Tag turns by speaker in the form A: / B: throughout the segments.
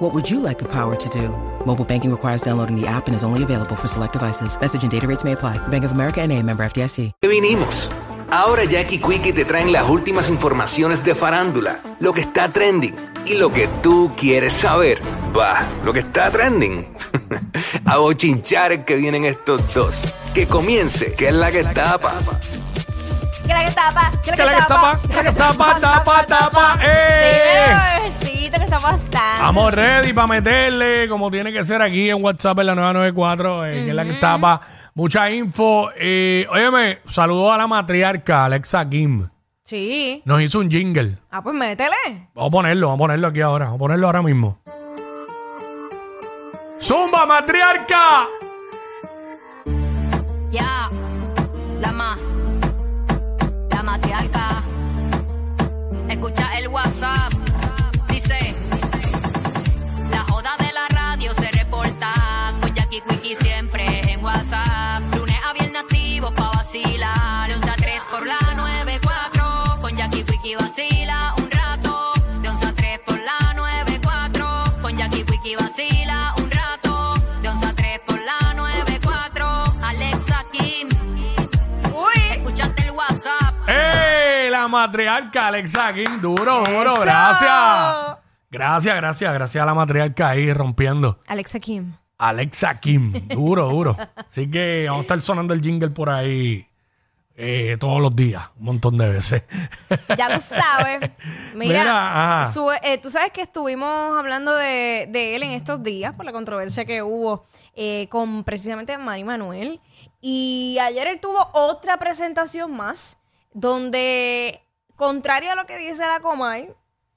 A: What would you like the power to do? Mobile banking requires downloading the app and is only available for select devices. Message and data rates may apply. Bank of America and a member FDIC.
B: Vinimos. Ahora Jackie Quickie te traen las últimas informaciones de farándula, lo que está trending y lo que tú quieres saber. Va, lo que está trending. A bochinchar que vienen estos dos. Que comience, que es la que tapa.
C: Que la que tapa, que la
D: Que la que tapa, que la que tapa, tapa, tapa, ¡eh!
C: ¿Qué está pasando?
D: Estamos ready para meterle como tiene que ser aquí en WhatsApp en la 994, eh, que es la que tapa. Mucha info. Eh, óyeme, saludo a la matriarca Alexa Kim.
C: Sí.
D: Nos hizo un jingle.
C: Ah, pues métele.
D: Vamos a ponerlo, vamos a ponerlo aquí ahora. Vamos a ponerlo ahora mismo. ¡Zumba, matriarca!
E: Ya, la ma, la matriarca. Escucha el WhatsApp.
D: Matriarca Alexa Kim. Duro, duro.
C: Eso.
D: Gracias. Gracias, gracias. Gracias a la matriarca ahí rompiendo.
C: Alexa Kim.
D: Alexa Kim. Duro, duro. Así que vamos a estar sonando el jingle por ahí eh, todos los días. Un montón de veces.
C: Ya lo sabes. Mira, su- eh, tú sabes que estuvimos hablando de, de él en estos días por la controversia que hubo eh, con precisamente Mari Manuel. Y ayer él tuvo otra presentación más donde, contrario a lo que dice la Comay,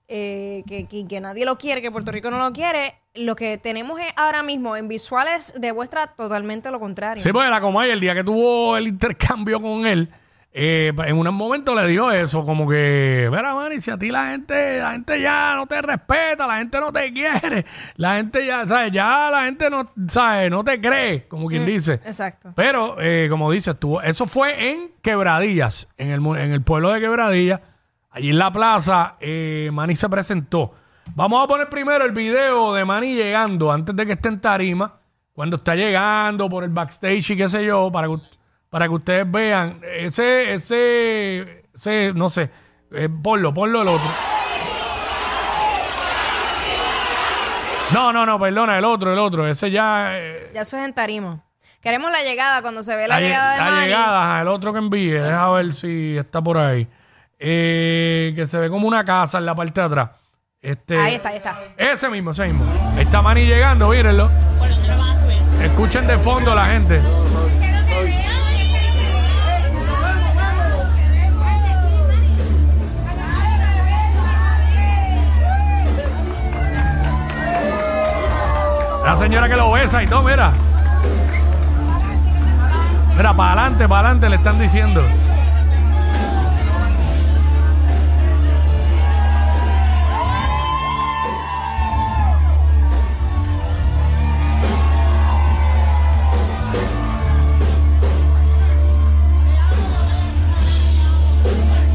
C: eh, que, que- nadie lo quiere, que Puerto Rico no lo quiere, lo que tenemos ahora mismo en visuales demuestra totalmente lo contrario.
D: Sí, porque la Comay, el día que tuvo el intercambio con él, eh, en un momento le dijo eso, como que, mira, Manny, si a ti la gente, la gente ya no te respeta, la gente no te quiere, la gente ya, ¿sabes? Ya la gente no, ¿sabes? No te cree, como quien dice.
C: Exacto.
D: Pero, eh, como dices tú, eso fue en Quebradillas, en el, en el pueblo de Quebradillas. Allí en la plaza, eh, Manny se presentó. Vamos a poner primero el video de Manny llegando, antes de que esté en tarima, cuando está llegando por el backstage y qué sé yo, para que, para que ustedes vean. Ese, ese, ese, no sé, eh, ponlo, ponlo el otro. No, no, no, perdona, el otro, el otro. Ese ya... eh,
C: Ya eso es en tarima. Queremos la llegada, cuando se ve la,
D: lle-
C: llegada de
D: la
C: Mari.
D: llegada, ajá, el otro que envíe, deja ver si está por ahí. Eh, que se ve como una casa en la parte de atrás. Este,
C: Ahí está, ahí está.
D: Ese mismo, ese mismo. Ahí está Manny llegando, mírenlo. Escuchen de fondo la gente. Señora que lo besa y todo, mira. Mira, para adelante, para adelante le están diciendo.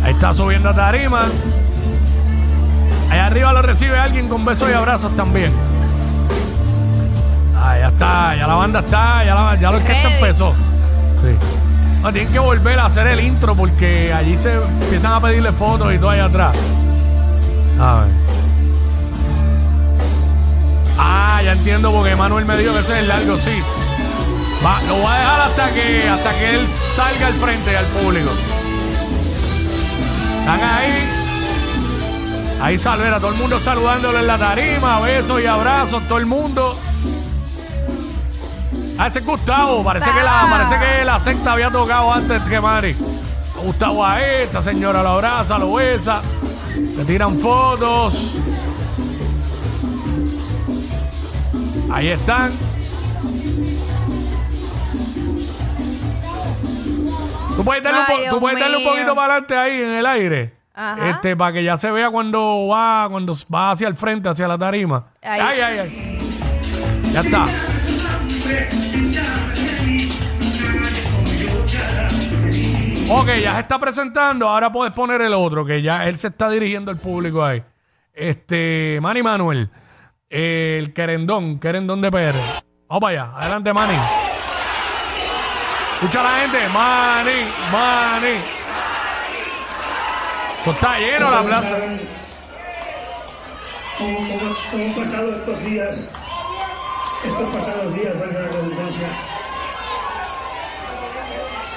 D: Ahí está subiendo a tarima. Allá arriba lo recibe alguien con besos y abrazos también. Ya está, ya la banda está, ya, la, ya la orquesta empezó. Sí. No, tienen que volver a hacer el intro porque allí se empiezan a pedirle fotos y todo allá atrás. A ver. Ah, ya entiendo porque Manuel me dijo que ese es el largo, sí. Va, lo voy a dejar hasta que, hasta que él salga al frente al público. Están ahí. Ahí salvera, todo el mundo saludándole en la tarima, besos y abrazos, todo el mundo. Ah, ese es Gustavo. Parece que, la, parece que la secta había tocado antes que Mari. Gustavo a esta señora lo abraza, lo besa. Le tiran fotos. Ahí están. Tú puedes darle, un,
C: Ay,
D: po-
C: Dios
D: tú puedes darle un
C: mío.
D: poquito para adelante ahí en el aire.
C: Ajá.
D: Este, para que ya se vea cuando va, cuando va hacia el frente, hacia la tarima.
C: Ahí.
D: Ay, ay, ay. Ya está. Ok, ya se está presentando. Ahora puedes poner el otro, que ya él se está dirigiendo al público ahí. Este, Manny Manuel, el querendón, querendón de PR. Vamos para allá. Adelante, Manny. Escucha a la gente. Manny, Manny. Esto está lleno la plaza.
F: cómo, cómo- cómo han pasado estos días, estos pasados días, valga la redundancia.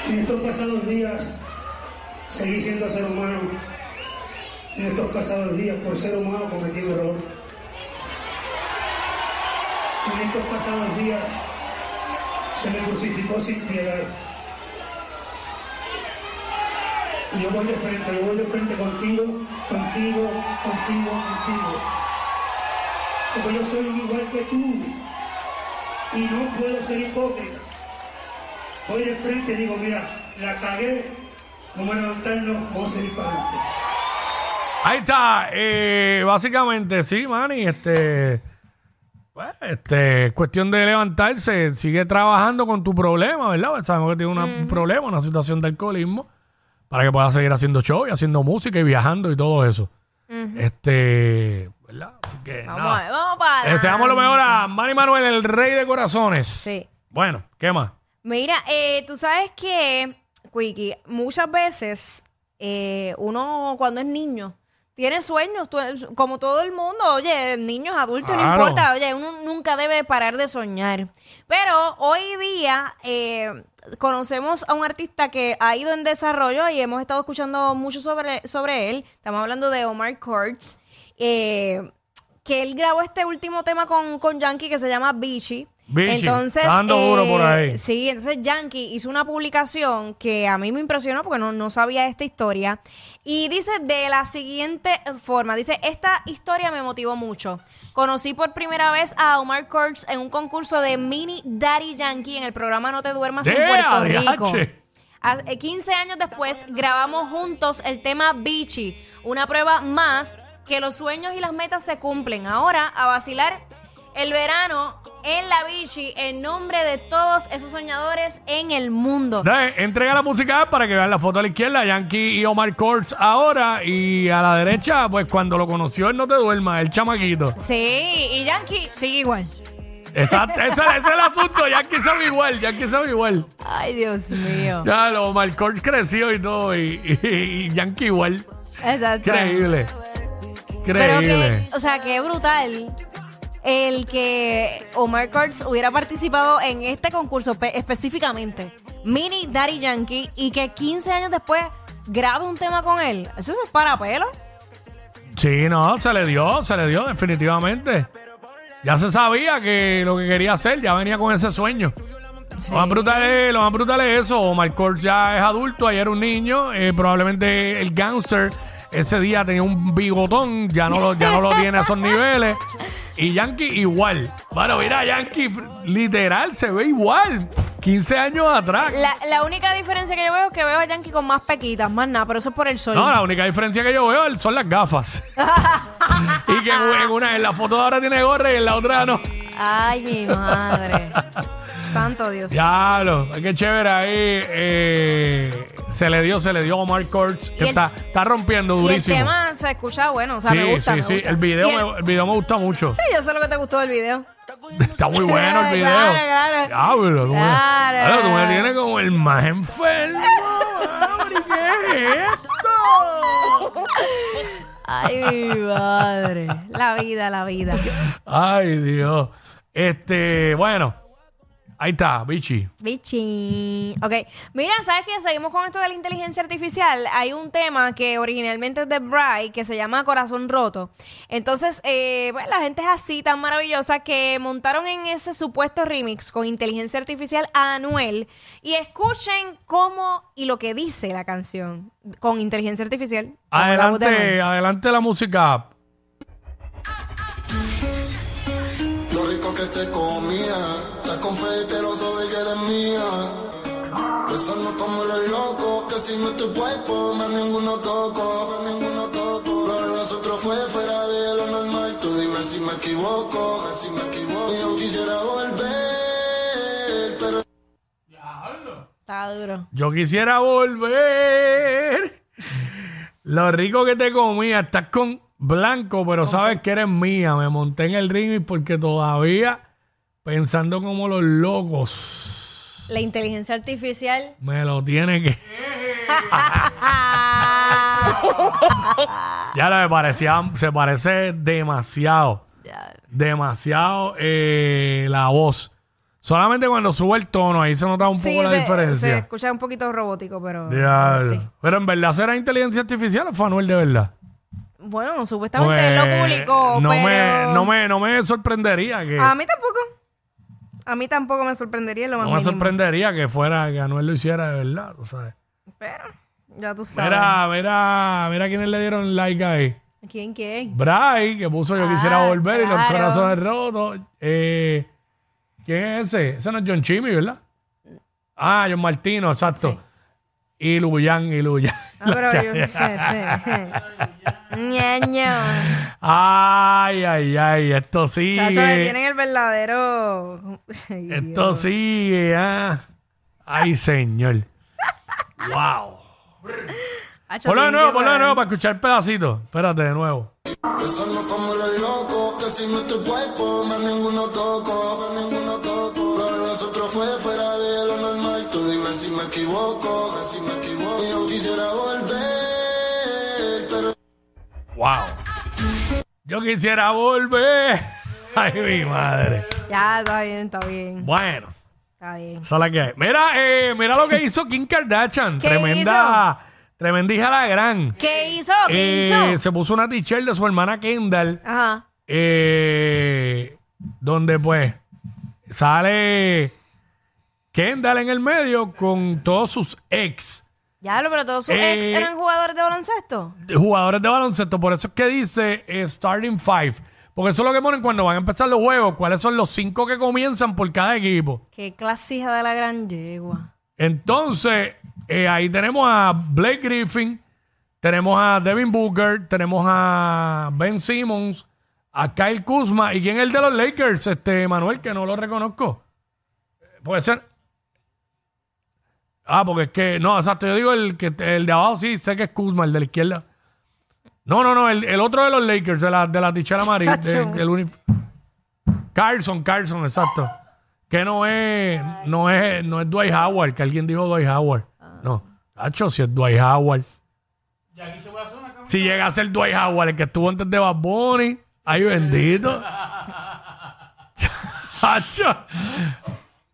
F: En estos pasados días seguí siendo ser humano. En estos pasados días, por ser humano, cometí un error. En estos pasados días se me crucificó sin piedad. Y yo voy de frente, yo voy de frente contigo, contigo, contigo, contigo. Porque yo soy igual que tú. Y no puedo ser hipócrita. Voy de frente y digo, mira, la cagué, vamos a levantarnos, vamos a seguir para adelante.
D: Ahí está. eh, básicamente, sí, Manny. Este. pues, este, es cuestión de levantarse. Sigue trabajando con tu problema, ¿verdad? Pues Sabemos que tiene una- un problema, una situación de alcoholismo. Para que puedas seguir haciendo show y haciendo música y viajando y todo eso. Este. ¿Verdad? Así que.
C: Vamos,
D: nada.
C: a ver, vamos para
D: deseamos lo mejor a Manny Manuel, el rey de corazones.
C: Sí.
D: Bueno, ¿qué más?
C: Mira, eh, tú sabes que, Quickie, muchas veces eh, uno cuando es niño tiene sueños, tú- como todo el mundo, oye, niños, adultos, no
D: Claro.
C: importa, oye, uno nunca debe parar de soñar. Pero hoy día eh, conocemos a un artista que ha ido en desarrollo y hemos estado escuchando mucho sobre, sobre él. Estamos hablando de Omar Kurtz. Eh, que él grabó este último tema con, con Yankee que se llama Bichi.
D: Bichi,
C: Entonces,
D: dando duro por ahí.
C: Sí, entonces Yankee hizo una publicación que a mí me impresionó porque no, no sabía esta historia. Y dice de la siguiente forma, dice, esta historia me motivó mucho. Conocí por primera vez a Omar Kurtz en un concurso de Mini Daddy Yankee en el programa No te duermas en
D: ¡Dea,
C: Puerto Rico.
D: diache!
C: A- eh, 15 años después grabamos juntos el tema Bichi, una prueba más que los sueños y las metas se cumplen. Ahora a vacilar el verano en la Bichi en nombre de todos esos soñadores en el mundo.
D: Dale, entrega la música para que vean la foto a la izquierda, Yankee y Omar Courts ahora, y a la derecha, pues cuando lo conoció él no te duerma, el chamaquito.
C: Sí, y Yankee sigue igual.
D: Exacto, ese, ese es el asunto, Yankee sabe igual, Yankee sabe igual.
C: Ay, Dios mío.
D: Ya, lo, Omar Courts creció y todo, y, y- y Yankee igual.
C: Exacto.
D: Increíble.
C: Pero
D: Increíble.
C: que, o sea, qué brutal el que Omar Kurtz hubiera participado en este concurso pe- específicamente, Mini Daddy Yankee, y que 15 años después grabe un tema con él. Eso es para pelo.
D: Sí, no, se le dio, se le dio definitivamente. Ya se sabía que lo que quería hacer, ya venía con ese sueño. Lo, más brutal es, lo más brutal es eso. Omar Courtz ya es adulto, ayer era un niño. eh, probablemente el gangster ese día tenía un bigotón, ya no lo, ya no lo tiene a esos niveles. Y Yankee igual. Bueno, mira, Yankee literal se ve igual. 15 años atrás.
C: La, la única diferencia que yo veo es que veo a Yankee con más pequitas, más nada, pero eso es por el sol.
D: No, la única diferencia que yo veo son las gafas. y que en una, en la foto de ahora tiene gorra y en la otra no.
C: Ay, mi madre. Santo Dios.
D: Diablo, qué chévere ahí. eh, se le dio, se le dio a Omar Courtz, que
C: el-
D: está, está rompiendo
C: y el
D: durísimo.
C: tema se escucha bueno, o sea,
D: sí,
C: me gusta.
D: sí,
C: me
D: sí.
C: gusta.
D: El video,
C: el-
D: me, el video me gusta mucho.
C: Sí, yo sé lo que te gustó del video.
D: Está muy bueno el video.
C: Claro, claro.
D: Diablo,
C: Claro.
D: Diablo, tú me tienes como el más enfermo. ¿Qué es esto?
C: Ay, mi madre. La vida, la vida.
D: Ay, Dios. Este, bueno. Ahí está, bichi.
C: Bichi. Ok. Mira, ¿sabes qué? Seguimos con esto de la inteligencia artificial. Hay un tema que originalmente es de Bright que se llama Corazón Roto. Entonces, eh, pues, la gente es así, tan maravillosa, que montaron en ese supuesto remix con inteligencia artificial a Anuel. Y escuchen cómo y lo que dice la canción con inteligencia artificial. la
D: Adelante, adelante la música.
G: Si no tu cuerpo, más ninguno toco, más ninguno toco. Lo de nosotros fue fuera de lo normal, tú dime si me equivoco, si me equivoco. Yo quisiera volver, pero
C: Está duro.
D: Yo quisiera volver. Lo rico que te comía. Estás con blanco, pero sabes que eres mía. Me monté en el ring y porque todavía pensando como los locos.
C: La inteligencia artificial.
D: Me lo tiene que. ya lo me parecía, se parece demasiado. Demasiado eh, la voz. Solamente cuando sube el tono, ahí se nota un
C: Sí,
D: poco la
C: se,
D: diferencia.
C: se escucha un poquito robótico, pero.
D: Diablo.
C: sí.
D: Pero en verdad será inteligencia artificial o fue Anuel de verdad.
C: Bueno, supuestamente él
D: Pues,
C: lo publicó,
D: no
C: pero.
D: me, no me, no me sorprendería que
C: A mí tampoco. A mí tampoco me sorprendería lo más
D: no me
C: mínimo.
D: sorprendería que fuera que Anuel lo hiciera de verdad, tú sabes.
C: Pero, ya tú sabes.
D: Mira, mira, mira quiénes le dieron like ahí.
C: ¿Quién, quién?
D: Bray, que puso yo
C: Ah,
D: quisiera volver y los
C: claro.
D: corazones rotos. Eh, ¿Quién es ese? Ese no es John Chimmy, ¿verdad? Ah, John Martino, exacto. Y Luyan, y Luyan.
C: Ah, pero yo sé, sí. Ñaño.
D: Ay, ay, ay, esto sigue.
C: Chacho, le tienen el verdadero. Ay,
D: Esto sigue, ah. Ay, señor. Wow. Ponlo de nuevo, ponlo de nuevo para escuchar pedacitos. Espérate, de nuevo.
G: Pensando como los locos, que si no es tu cuerpo, más ninguno toco, más ninguno toco. Lo de nosotros fue fuera de lo normal, tú dime si me equivoco, si me equivoco. Yo quisiera volver, pero
D: Wow. Yo quisiera volver. Ay, mi madre.
C: Ya, está bien, está bien.
D: Bueno,
C: Está bien.
D: esa es la que hay. Mira, eh, mira lo que hizo Kim Kardashian.
C: ¿Qué
D: tremenda, tremenda hija la gran.
C: ¿Qué hizo? ¿Qué
D: Eh,
C: hizo?
D: se puso una t-shirt de su hermana Kendall.
C: Ajá.
D: eh, donde pues sale Kendall en el medio con todos sus ex
C: Ya, pero todos sus
D: Eh,
C: ex eran jugadores de baloncesto.
D: jugadores de baloncesto. Por eso es que dice eh, Starting Five. Porque eso es lo que ponen cuando van a empezar los juegos. ¿Cuáles son los cinco que comienzan por cada equipo?
C: Qué clase hija de la gran yegua.
D: Entonces, eh, ahí tenemos a Blake Griffin, tenemos a Devin Booker, tenemos a Ben Simmons, a Kyle Kuzma. ¿Y quién es el de los Lakers? Este, Manuel, que no lo reconozco. Puede ser. Ah, porque es que, no, exacto, yo digo el, que, el de abajo sí, sé que es Kuzma, el de la izquierda. No, no, no, el, el otro de los Lakers, de la, de la tichera amarilla. de-
C: Chacho.
D: del uni- Carlson, Carlson, exacto. Que no es, no es, no es Dwight Howard, que alguien dijo Dwight Howard. No, Tacho, si es Dwight Howard. Si llega a ser Dwight Howard, el que estuvo antes de Bad Bunny, ay bendito.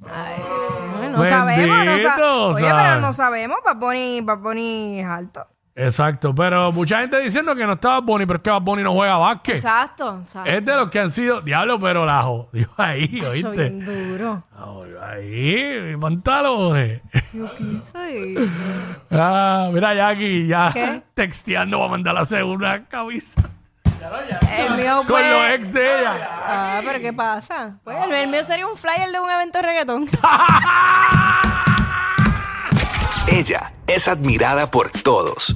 C: Ay, Dios mío, no sabemos. No
D: Bendito,
C: sa- Oye,
D: ¿sabes?
C: pero no sabemos. Bad Bunny, Bad Bunny es alto.
D: Exacto, pero mucha gente diciendo que no estaba Bunny, pero es que Bad Bunny no juega básquet.
C: Exacto. exacto.
D: Es de los que han sido, diablo, pero la jodió ahí,
C: Chacho,
D: ¿oíste?
C: bien duro.
D: Ahí, mis pantalones.
C: Yo hice eso.
D: Ah, mira, Jackie, ya
C: ¿Qué?
D: texteando va a mandar la segunda camisa.
C: El mío
D: Con los ex de ella.
C: Ah, pero ¿qué pasa? Pues el, el mío sería un flyer de un evento de reggaetón.
B: Ella es admirada por todos.